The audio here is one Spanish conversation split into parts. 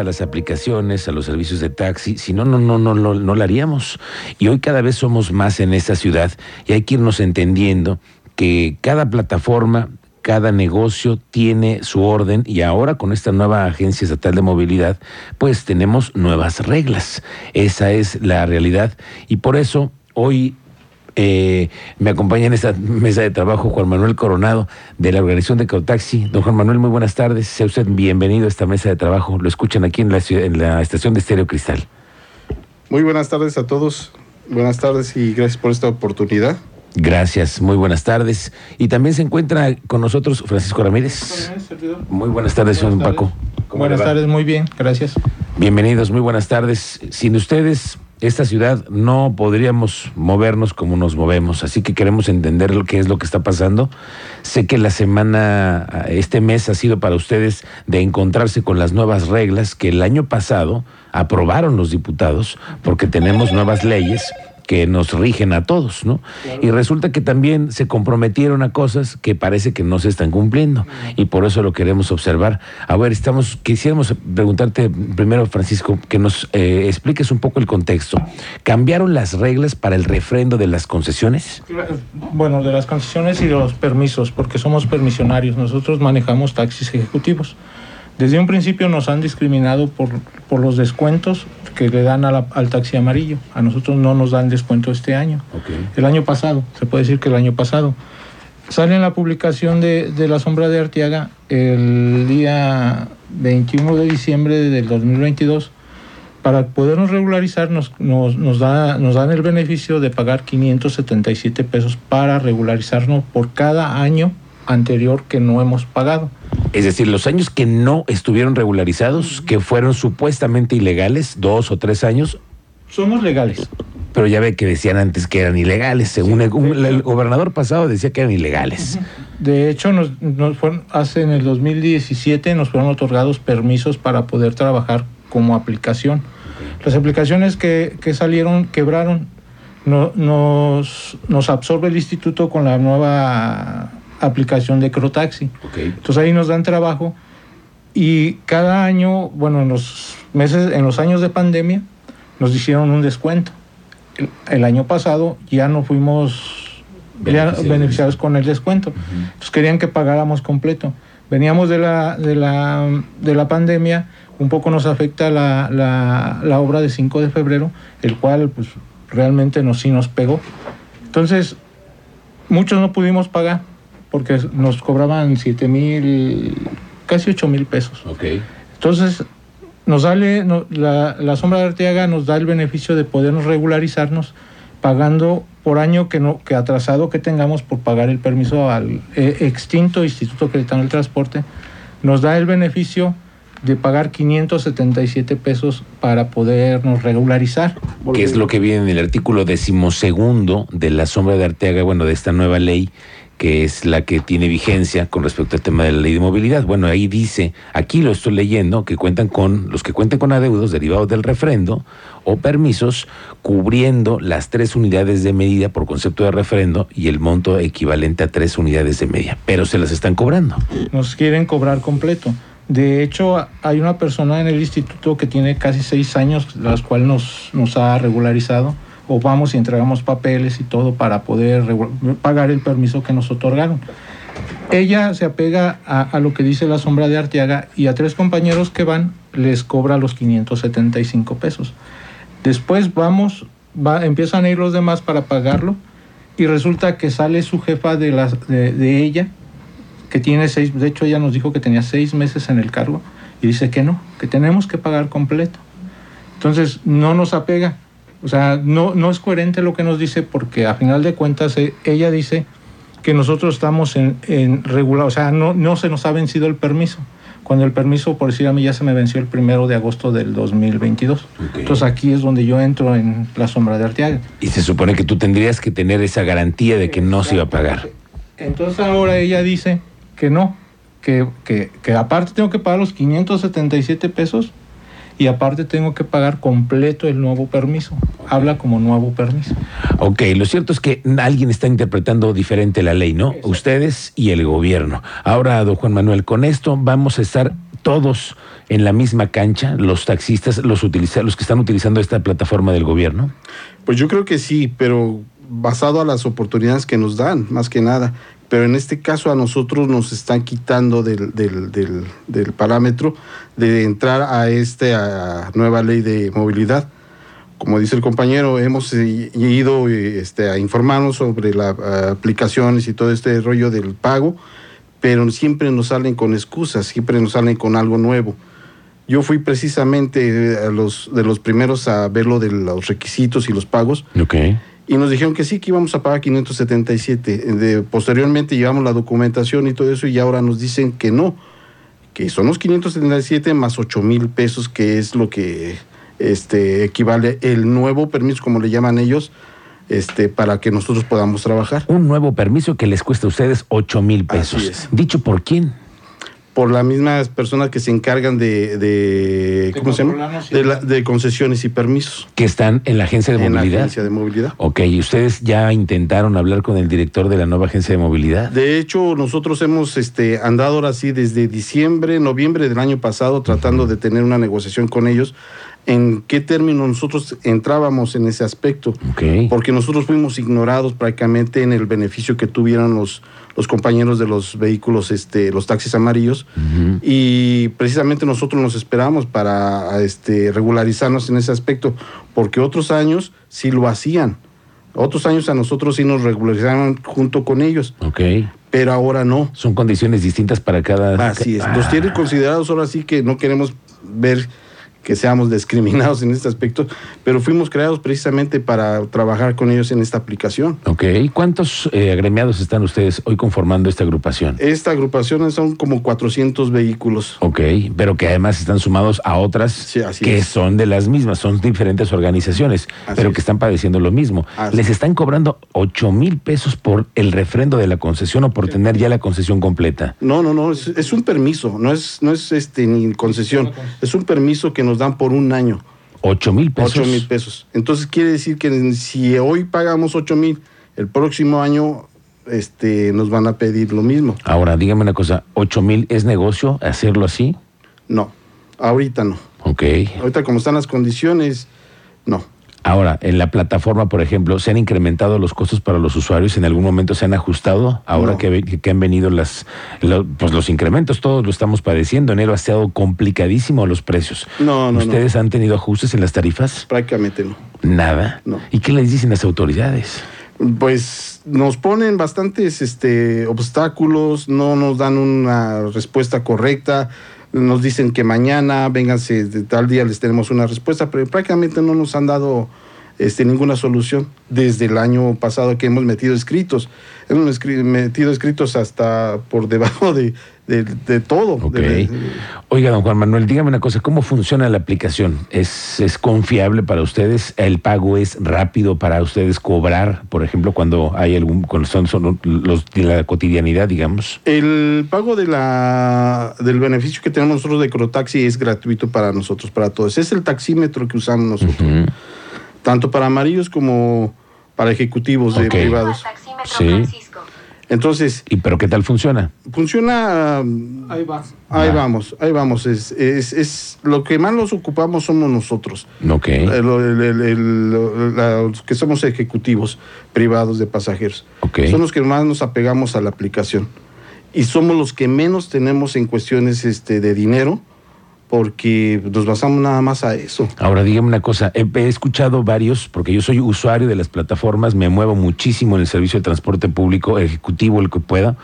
a las aplicaciones, a los servicios de taxi, si no, no, no, no, no, no lo haríamos. Y hoy cada vez somos más en esta ciudad y hay que irnos entendiendo que cada plataforma, cada negocio tiene su orden y ahora con esta nueva Agencia Estatal de Movilidad, pues tenemos nuevas reglas. Esa es la realidad y por eso hoy eh, me acompaña en esta mesa de trabajo Juan Manuel Coronado de la organización de Cautaxi. Don Juan Manuel, muy buenas tardes. Sea usted bienvenido a esta mesa de trabajo. Lo escuchan aquí en la, en la estación de Estéreo Cristal. Muy buenas tardes a todos. Buenas tardes y gracias por esta oportunidad. Gracias, muy buenas tardes. Y también se encuentra con nosotros Francisco Ramírez. Muy buenas tardes, señor Paco. Buenas tardes, muy bien, gracias. Bienvenidos, muy buenas tardes. Sin ustedes, esta ciudad no podríamos movernos como nos movemos, así que queremos entender lo que es lo que está pasando. Sé que la semana, este mes ha sido para ustedes de encontrarse con las nuevas reglas que el año pasado aprobaron los diputados, porque tenemos nuevas leyes que nos rigen a todos, ¿no? Y resulta que también se comprometieron a cosas que parece que no se están cumpliendo y por eso lo queremos observar. A ver, estamos, quisiéramos preguntarte primero, Francisco, que nos eh, expliques un poco el contexto. ¿Cambiaron las reglas para el refrendo de las concesiones? Bueno, de las concesiones y de los permisos, porque somos permisionarios. Nosotros manejamos taxis ejecutivos. Desde un principio nos han discriminado por, por los descuentos que le dan al taxi amarillo. A nosotros no nos dan descuento este año. El año pasado, se puede decir que el año pasado. Sale en la publicación de, de La Sombra de Arteaga el día 21 de diciembre del 2022. Para podernos regularizar nos, nos, nos, da, nos dan el beneficio de pagar 577 pesos para regularizarnos por cada año anterior que no hemos pagado. Es decir, los años que no estuvieron regularizados, que fueron supuestamente ilegales, dos o tres años. Somos legales. Pero ya ve que decían antes que eran ilegales, según el, gobernador pasado decía que eran ilegales. De hecho, nos, fueron, hace en el 2017 nos fueron otorgados permisos para poder trabajar como aplicación. Las aplicaciones que, que salieron quebraron. No, nos, nos absorbe el instituto con la nueva aplicación de Crotaxi. Entonces ahí nos dan trabajo y cada año, bueno, en los meses, en los años de pandemia, nos hicieron un descuento. El, año pasado ya no fuimos beneficiados, con el descuento. Entonces querían que pagáramos completo. Veníamos de la, de la, de la pandemia, un poco nos afecta la, la, la obra de 5 de febrero, el cual pues realmente nos, sí nos pegó. Entonces, muchos no pudimos pagar porque nos cobraban 7 mil, casi 8 mil pesos. Okay. Entonces, nos sale, la, la, sombra de Arteaga nos da el beneficio de podernos regularizarnos pagando por año que no que atrasado que tengamos por pagar el permiso al eh, extinto Instituto Creditano del Transporte, nos da el beneficio de pagar 577 pesos para podernos regularizar. ¿Qué es lo que viene en el artículo decimosegundo de la sombra de Arteaga, bueno, de esta nueva ley? Que es la que tiene vigencia con respecto al tema de la ley de movilidad. Bueno, ahí dice, aquí lo estoy leyendo, que cuentan con, los que cuenten con adeudos derivados del refrendo o permisos cubriendo las tres unidades de medida por concepto de refrendo y el monto equivalente a tres unidades de media, pero se las están cobrando. Nos quieren cobrar completo. De hecho, hay una persona en el instituto que tiene casi seis años, las cuales nos, nos ha regularizado o vamos y entregamos papeles y todo para poder pagar el permiso que nos otorgaron. Ella se apega a, lo que dice la sombra de Arteaga y a tres compañeros que van les cobra los 575 pesos. Después vamos, va, empiezan a ir los demás para pagarlo y resulta que sale su jefa de ella, que tiene seis, de hecho ella nos dijo que tenía seis meses en el cargo y dice que no, que tenemos que pagar completo. Entonces no nos apega o sea, no, no es coherente lo que nos dice porque a final de cuentas eh, ella dice que nosotros estamos en, en regular, o sea, no, no se nos ha vencido el permiso. Cuando el permiso, por decir a mí, ya se me venció el primero de agosto del 2022. Entonces aquí es donde yo entro en la sombra de Arteaga. Y se supone que tú tendrías que tener esa garantía de que no se iba a pagar. Entonces ahora ella dice que no, que, que, que aparte tengo que pagar los 577 pesos y aparte tengo que pagar completo el nuevo permiso. Habla como nuevo permiso. Ok, lo cierto es que alguien está interpretando diferente la ley, ¿no? Ustedes y el gobierno. Ahora, don Juan Manuel, con esto vamos a estar todos en la misma cancha, los taxistas, los, utiliza, los que están utilizando esta plataforma del gobierno? Pues yo creo que sí, pero basado a las oportunidades que nos dan, más que nada. Pero en este caso a nosotros nos están quitando del, del, del, del parámetro de entrar a esta nueva ley de movilidad. Como dice el compañero, hemos eh, ido este, a informarnos sobre las aplicaciones y todo este rollo del pago, pero siempre nos salen con excusas, siempre nos salen con algo nuevo. Yo fui precisamente a los, de los primeros a ver lo de los requisitos y los pagos. Okay y nos dijeron que sí, que íbamos a pagar 577. De, posteriormente llevamos la documentación y todo eso y ahora nos dicen que no, que son los 577 más 8 mil pesos, que es lo que este, equivale el nuevo permiso, como le llaman ellos, este, para que nosotros podamos trabajar. Un nuevo permiso que les cuesta a ustedes 8 mil pesos. ¿Dicho por quién? Por las mismas personas que se encargan de, de, ¿cómo se llama? De, concesiones y permisos. Que están en la agencia de en movilidad. La agencia de movilidad. Ok, ¿y ustedes ya intentaron hablar con el director de la nueva agencia de movilidad? De hecho, nosotros hemos este, andado ahora sí desde diciembre, noviembre del año pasado tratando de tener una negociación con ellos en qué término nosotros entrábamos en ese aspecto. Porque nosotros fuimos ignorados prácticamente en el beneficio que tuvieron los, los compañeros de los vehículos, este, los taxis amarillos. Y precisamente nosotros nos esperamos para este, regularizarnos en ese aspecto, porque otros años sí lo hacían. Otros años a nosotros sí nos regularizaron junto con ellos. Ok. Pero ahora no. Son condiciones distintas para cada... Así es. Los tienen considerados ahora sí que no queremos ver que seamos discriminados en este aspecto, pero fuimos creados precisamente para trabajar con ellos en esta aplicación. Ok, ¿cuántos eh, agremiados están ustedes hoy conformando esta agrupación? Esta agrupación son como 400 vehículos. Ok, pero que además están sumados a otras que son de las mismas, son diferentes organizaciones, pero que están padeciendo lo mismo. Les están cobrando 8 mil pesos por el refrendo de la concesión o por tener ya la concesión completa. No, no, no, es, un permiso, no es, no es este ni concesión, es un permiso que nos dan por un año. ¿Ocho mil pesos? Ocho mil pesos. Entonces quiere decir que si hoy pagamos ocho mil, el próximo año este, nos van a pedir lo mismo. Ahora, dígame una cosa, ¿ocho mil es negocio hacerlo así? No, ahorita no. Ok. Ahorita como están las condiciones, no. Ahora, en la plataforma, por ejemplo, ¿se han incrementado los costos para los usuarios? ¿En algún momento se han ajustado? Ahora que, han venido las, pues los incrementos, todos lo estamos padeciendo. Enero ha estado complicadísimo los precios. No, no. ¿Ustedes han tenido ajustes en las tarifas? Prácticamente no. Nada. No. ¿Y qué les dicen las autoridades? Pues nos ponen bastantes este, obstáculos, no nos dan una respuesta correcta nos dicen que mañana, vénganse, de tal día les tenemos una respuesta, pero prácticamente no nos han dado este, ninguna solución desde el año pasado que hemos metido escritos. Hemos metido escritos hasta por debajo de, de, todo. Oiga, don Juan Manuel, dígame una cosa, ¿cómo funciona la aplicación? ¿Es, ¿Es confiable para ustedes? ¿El pago es rápido para ustedes cobrar, por ejemplo, cuando hay algún, cuando son, son los de la cotidianidad, digamos? El pago de la, del beneficio que tenemos nosotros de Crotaxi es gratuito para nosotros, para todos. Es el taxímetro que usamos nosotros tanto para amarillos como para ejecutivos de privados. Sí. Entonces. ¿Y pero qué tal funciona? Funciona. Ahí va. Ahí vamos, ahí vamos. Es, es, es, lo que más nos ocupamos somos nosotros. Ok. los que somos ejecutivos privados de pasajeros. Okay. Son los que más nos apegamos a la aplicación. Y somos los que menos tenemos en cuestiones este, de dinero porque nos basamos nada más a eso. Ahora dígame una cosa, he, escuchado varios, porque yo soy usuario de las plataformas, me muevo muchísimo en el servicio de transporte público, ejecutivo, el que pueda,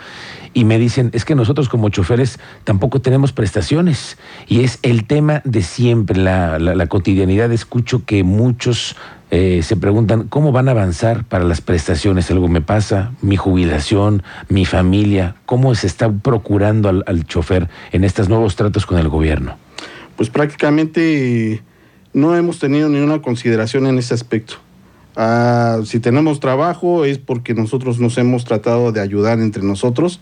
y me dicen, es que nosotros como choferes tampoco tenemos prestaciones, y es el tema de siempre, la, la, cotidianidad, escucho que muchos eh, se preguntan cómo van a avanzar para las prestaciones. Algo me pasa, mi jubilación, mi familia, cómo se está procurando al, al chofer en estos nuevos tratos con el gobierno pues prácticamente no hemos tenido ninguna consideración en ese aspecto. Ah, si tenemos trabajo es porque nosotros nos hemos tratado de ayudar entre nosotros,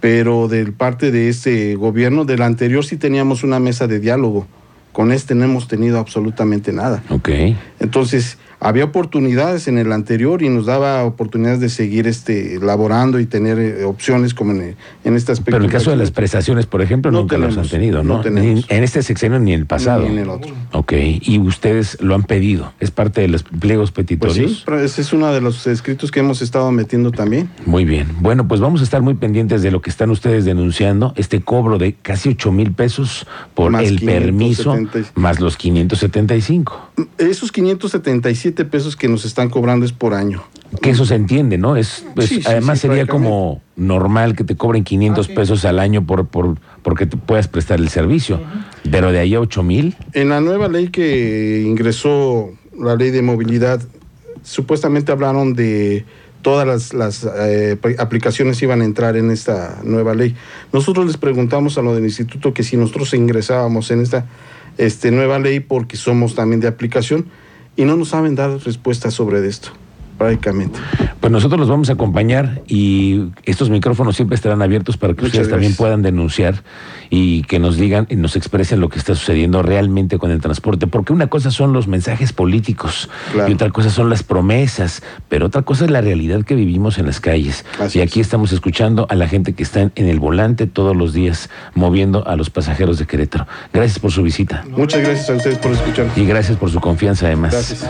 pero del parte de ese gobierno, del anterior sí teníamos una mesa de diálogo. Con este no hemos tenido absolutamente nada. Ok. Entonces, había oportunidades en el anterior y nos daba oportunidades de seguir este laborando y tener eh, opciones como en, en este aspecto. Pero en el caso de las prestaciones, por ejemplo, No nunca las han tenemos, tenido, ¿no? no tenemos. Ni en este sexenio ni en el pasado. Ni en el otro. Ok, y ustedes lo han pedido. ¿Es parte de los pliegos Pues petitorios? sí, pero ese es uno de los escritos que hemos estado metiendo también. Muy bien. Bueno, pues vamos a estar muy pendientes de lo que están ustedes denunciando, este cobro de casi 8 mil pesos por Más el permiso, 570. más los 575. Esos 577 pesos que nos están cobrando es por año. Que eso se entiende, ¿no? Es, pues, Sí, sí, además sí, sería como normal que te cobren 500 Ah, pesos al año por, por porque te puedas prestar el servicio. Pero de ahí a 8 mil, En la nueva ley que ingresó la ley de movilidad, supuestamente hablaron de todas las, las, eh, aplicaciones iban a entrar en esta nueva ley. Nosotros les preguntamos a lo del instituto que si nosotros ingresábamos en esta este, nueva ley porque somos también de aplicación y no nos saben dar respuestas sobre esto, prácticamente. pues nosotros los vamos a acompañar y estos micrófonos siempre estarán abiertos para que Muchas ustedes también puedan denunciar y que nos digan y nos expresen lo que está sucediendo realmente con el transporte. Porque una cosa son los mensajes políticos Claro. y otra cosa son las promesas, pero otra cosa es la realidad que vivimos en las calles. Así y es. aquí estamos escuchando a la gente que está en, en el volante todos los días moviendo a los pasajeros de Querétaro. Gracias por su visita Muchas gracias a ustedes por escuchar. y gracias por su confianza además. Gracias.